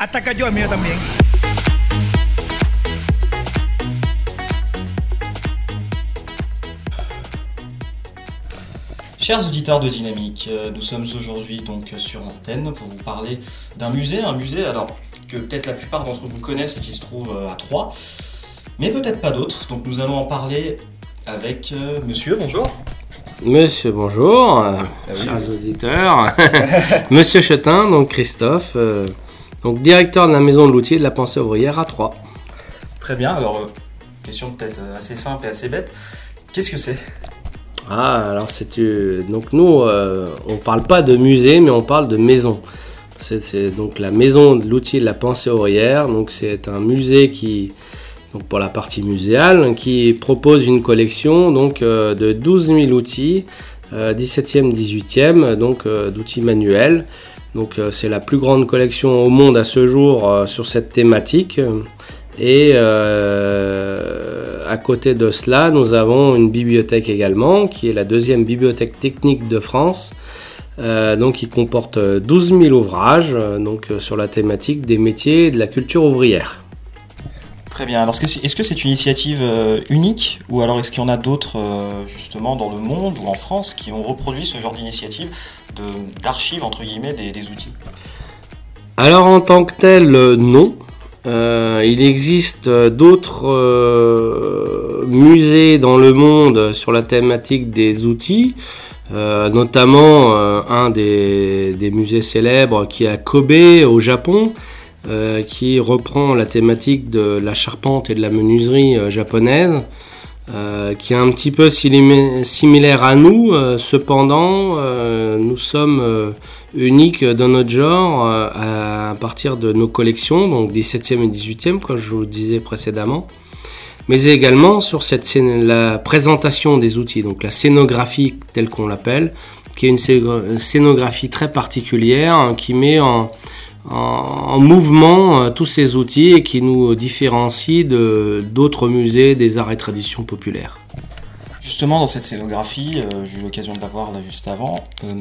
Ataca yo el mío también. Chers auditeurs de Dynamique, euh, nous sommes aujourd'hui donc sur l'antenne pour vous parler d'un musée, un musée alors que peut-être la plupart d'entre vous connaissent et qui se trouve euh, à Troyes, mais peut-être pas d'autres. Donc nous allons en parler avec euh, monsieur, bonjour. Monsieur, bonjour, euh, Ah oui, chers oui. auditeurs. Monsieur Chetin, donc Christophe, euh, donc directeur de la maison de l'outil de la pensée ouvrière à Troyes. Très bien, alors euh, question peut-être euh, assez simple et assez bête. Qu'est-ce que c'est? Ah, alors c'est donc nous, euh, on parle pas de musée, mais on parle de maison. C'est donc la maison de l'outil de la pensée ouvrière. Donc c'est un musée qui, donc pour la partie muséale, qui propose une collection donc euh, de 12 000 outils, euh, 17e, 18e, donc euh, d'outils manuels. Donc euh, c'est la plus grande collection au monde à ce jour euh, sur cette thématique. Et euh, à côté de cela, nous avons une bibliothèque également, qui est la deuxième bibliothèque technique de France, donc qui comporte 12 000 ouvrages donc, sur la thématique des métiers et de la culture ouvrière. Très bien, alors est-ce que c'est une initiative euh, unique ou alors est-ce qu'il y en a d'autres euh, justement dans le monde ou en France qui ont reproduit ce genre d'initiative d'archives entre guillemets des, des outils? Alors en tant que tel, euh, non. Il existe d'autres musées dans le monde sur la thématique des outils, notamment un des, des musées célèbres qui est à Kobe au Japon, euh, qui reprend la thématique de la charpente et de la menuiserie euh, japonaise. euh, qui est un petit peu similaire à nous, cependant nous sommes euh, unique dans notre genre à partir de nos collections, donc 17e et 18e, comme je vous le disais précédemment, mais également sur cette la présentation des outils, donc la scénographie telle qu'on l'appelle, qui est une scé- scénographie très particulière hein, qui met en, en, en mouvement euh, tous ces outils et qui nous différencie de d'autres musées des arts et traditions populaires. Justement, dans cette scénographie, euh, j'ai eu l'occasion de la voir là juste avant. euh,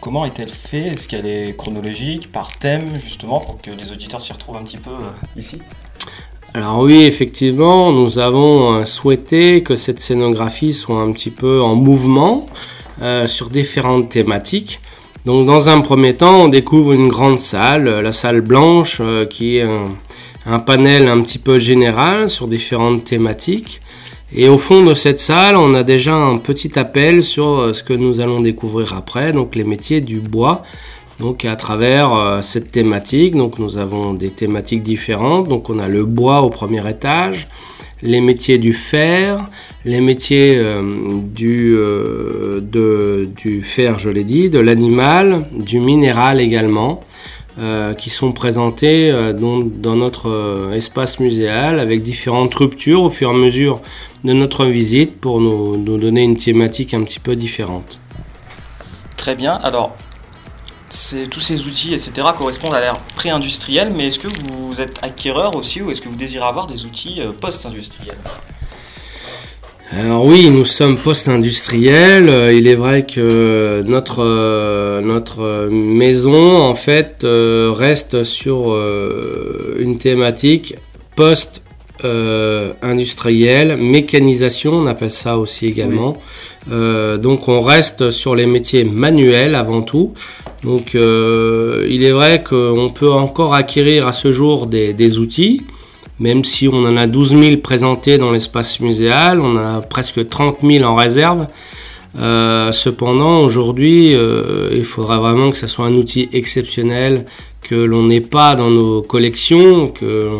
comment est-elle faite? Est-ce qu'elle est chronologique, par thème, justement, pour que les auditeurs s'y retrouvent un petit peu euh, ici? Alors oui, effectivement, nous avons souhaité que cette scénographie soit un petit peu en mouvement sur différentes thématiques. Donc dans un premier temps, on découvre une grande salle, euh, la salle blanche, euh, qui est un, panel un petit peu général sur différentes thématiques. Et au fond de cette salle, on a déjà un petit appel sur euh, ce que nous allons découvrir après, donc les métiers du bois. Donc à travers cette thématique, donc nous avons des thématiques différentes. Donc on a le bois au premier étage, les métiers du fer, les métiers euh, du, euh, du fer, je l'ai dit, de l'animal, du minéral également, euh, qui sont présentés dans, notre espace muséal avec différentes ruptures au fur et à mesure de notre visite pour nous, donner une thématique un petit peu différente. Très bien, alors, tous ces outils, etc., correspondent à l'ère pré-industrielle, mais est-ce que vous êtes acquéreur aussi ou est-ce que vous désirez avoir des outils post-industriels? Alors oui, nous sommes post-industriels. Euh, Il est vrai que notre, euh, notre maison, en fait, euh, reste sur euh, une thématique post-industrielle, mécanisation, on appelle ça aussi également. Euh, donc on reste sur les métiers manuels avant tout. Donc euh, il est vrai qu'on peut encore acquérir à ce jour des, des outils même si on en a 12 000 présentés dans l'espace muséal, on a presque 30 000 en réserve. Euh, cependant, aujourd'hui, euh, il faudra vraiment que ce soit un outil exceptionnel, que l'on n'ait pas dans nos collections, que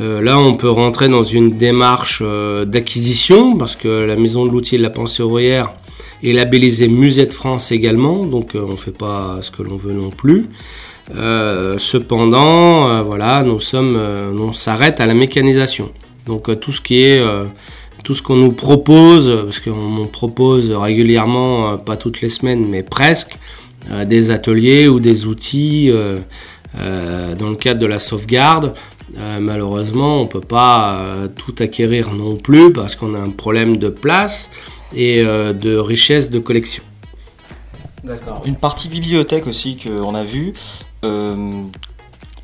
euh, là, on peut rentrer dans une démarche d'acquisition, parce que la Maison de l'outil de la pensée ouvrière est labellisée Musée de France également, donc on ne fait pas ce que l'on veut non plus. Euh, cependant, euh, voilà, nous sommes, euh, on s'arrête à la mécanisation. Donc euh, tout ce qui est, euh, tout ce qu'on nous propose, parce qu'on propose régulièrement, euh, pas toutes les semaines, mais presque, euh, des ateliers ou des outils euh, euh, dans le cadre de la sauvegarde. Euh, malheureusement, on peut pas euh, tout acquérir non plus parce qu'on a un problème de place et euh, de richesse de collection. D'accord. Une partie bibliothèque aussi qu'on a vue. Euh,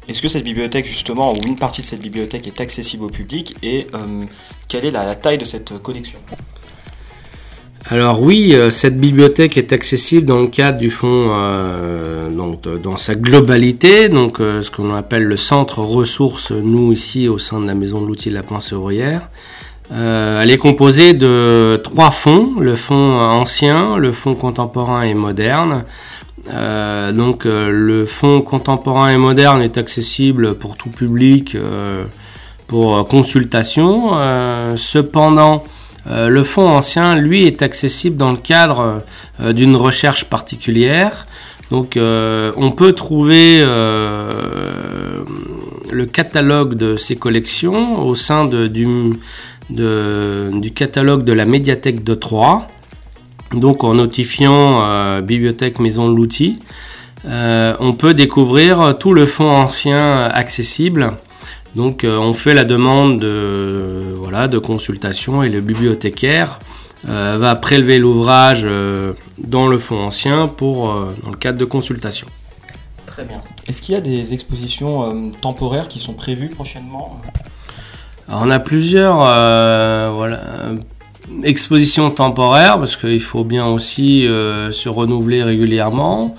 est-ce que cette bibliothèque, justement, ou une partie de cette bibliothèque est accessible au public et quelle est la, taille de cette collection alors oui, cette bibliothèque est accessible dans le cadre du fonds, donc dans sa globalité, donc ce qu'on appelle le centre ressources, nous ici au sein de la maison de l'outil de la pensée ouvrière. Euh, elle est composée de trois fonds, le fonds ancien, le fonds contemporain et moderne. Euh, donc euh, le fonds contemporain et moderne est accessible pour tout public pour consultation. cependant, le fonds ancien, lui, est accessible dans le cadre d'une recherche particulière. Donc on peut trouver le catalogue de ces collections au sein du, du catalogue de la médiathèque de Troyes. Donc en notifiant euh, Bibliothèque Maison de l'Outil, euh, on peut découvrir tout le fonds ancien accessible. Donc euh, on fait la demande de, voilà, de consultation et le bibliothécaire va prélever l'ouvrage dans le fonds ancien pour, dans le cadre de consultation. Très bien. Est-ce qu'il y a des expositions temporaires qui sont prévues prochainement? On a plusieurs euh, voilà, expositions temporaires parce qu'il faut bien aussi euh, se renouveler régulièrement.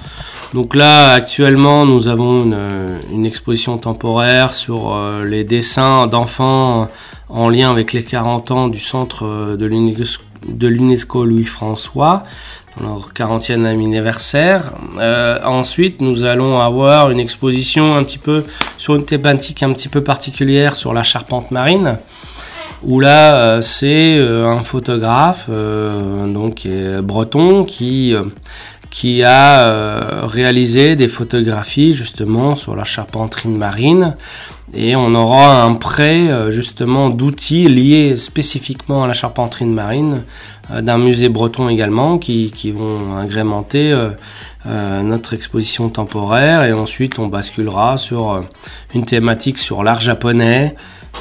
Donc là, actuellement, nous avons une, exposition temporaire sur euh, les dessins d'enfants en lien avec les 40 ans du centre de l'UNESCO Louis-François leur 40e anniversaire. Euh, ensuite, nous allons avoir une exposition un petit peu sur une thématique un petit peu particulière sur la charpente marine. Où là, euh, c'est euh, un photographe, donc breton, qui a réalisé des photographies justement sur la charpenterie marine. Et on aura un prêt justement d'outils liés spécifiquement à la charpenterie marine euh, d'un musée breton également qui, qui vont agrémenter euh, euh, notre exposition temporaire. Et ensuite on basculera sur une thématique sur l'art japonais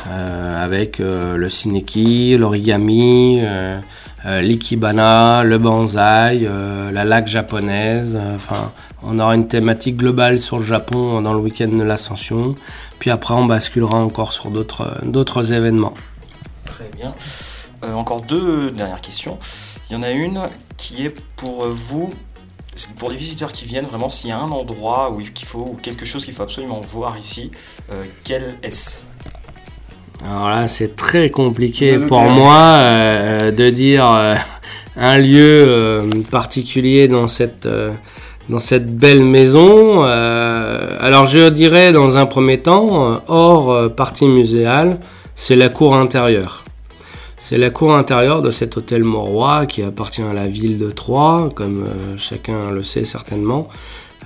avec le sineki, l'origami, l'ikibana, le bonsaï, la laque japonaise. Enfin, on aura une thématique globale sur le Japon dans le week-end de l'Ascension. Puis après, on basculera encore sur d'autres événements. Très bien. Euh, encore deux dernières questions. Il y en a une qui est pour vous, pour les visiteurs qui viennent, vraiment s'il y a un endroit où il faut, ou quelque chose qu'il faut absolument voir ici, euh, quel est-ce? Alors là, c'est très compliqué pour moi euh, de dire un lieu particulier dans cette dans cette belle maison. alors je dirais dans un premier temps, hors partie muséale, c'est la cour intérieure. C'est la cour intérieure de cet hôtel Morois qui appartient à la ville de Troyes, comme euh, chacun le sait certainement.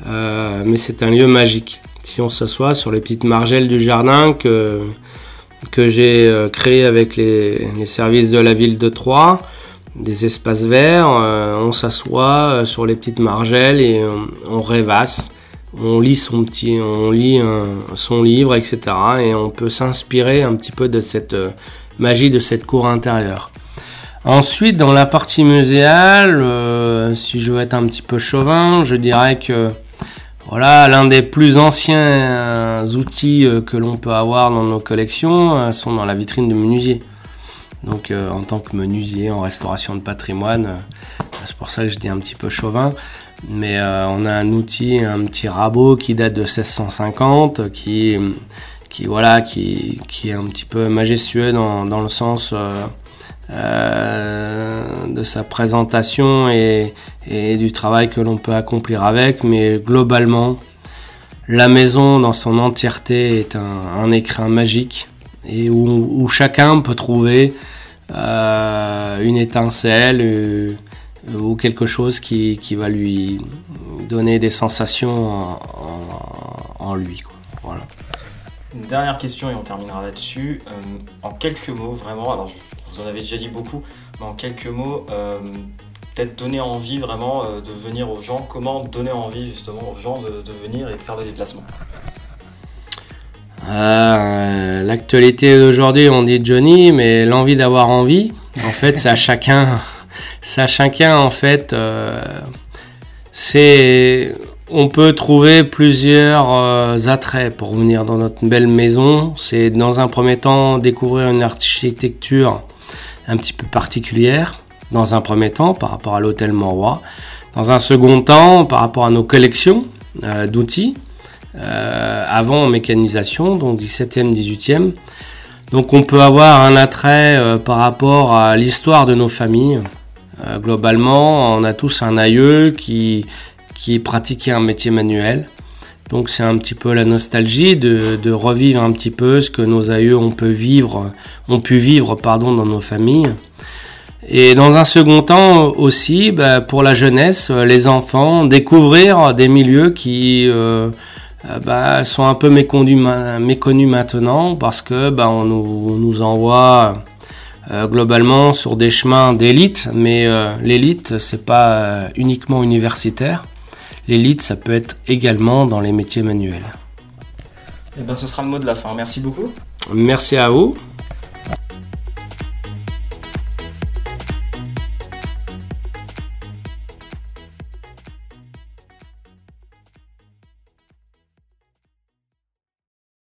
Euh, mais c'est un lieu magique. Si on s'assoit sur les petites margelles du jardin que, que j'ai euh, créé avec les, services de la ville de Troyes, des espaces verts, on s'assoit sur les petites margelles et on, rêvasse on lit son petit, on lit son livre, etc. Et on peut s'inspirer un petit peu de cette magie de cette cour intérieure. Ensuite, dans la partie muséale, euh, si je veux être un petit peu chauvin, je dirais que voilà, l'un des plus anciens outils euh, que l'on peut avoir dans nos collections euh, sont dans la vitrine de menuisier. Donc, en tant que menuisier en restauration de patrimoine, c'est pour ça que je dis un petit peu chauvin. Mais on a un outil, un petit rabot qui date de 1650, qui voilà qui, est un petit peu majestueux dans le sens euh, euh, de sa présentation et, du travail que l'on peut accomplir avec mais globalement la maison dans son entièreté est un, écrin magique et où, chacun peut trouver euh, une étincelle ou quelque chose qui, va lui donner des sensations en, lui. Voilà. Une dernière question et on terminera là-dessus. Euh, en quelques mots, vraiment, vous en avez déjà dit beaucoup, mais en quelques mots, euh, peut-être donner envie vraiment euh, de venir aux gens. Comment donner envie justement aux gens de, venir et de faire des déplacements? L'actualité d'aujourd'hui, on dit Johnny, mais l'envie d'avoir envie, en fait, c'est à chacun. C'est à chacun, en fait. c'est on peut trouver plusieurs euh, attraits pour venir dans notre belle maison. C'est dans un premier temps découvrir une architecture un petit peu particulière, dans un premier temps par rapport à l'hôtel Montroy. Dans un second temps, par rapport à nos collections euh, d'outils, euh, avant mécanisation, donc 17e, 18e. Donc on peut avoir un attrait par rapport à l'histoire de nos familles. globalement, on a tous un aïeux qui, qui pratiquait un métier manuel. Donc c'est un petit peu la nostalgie de, revivre un petit peu ce que nos aïeux ont pu vivre, pardon, dans nos familles. Et dans un second temps aussi, bah, pour la jeunesse, les enfants, découvrir des milieux qui euh, bah, sont un peu méconnus, maintenant parce que bah, on nous, envoie euh, globalement sur des chemins d'élite, mais euh, l'élite c'est pas uniquement universitaire. L'élite, ça peut être également dans les métiers manuels. Eh ben, ce sera le mot de la fin. Merci beaucoup. Merci à vous.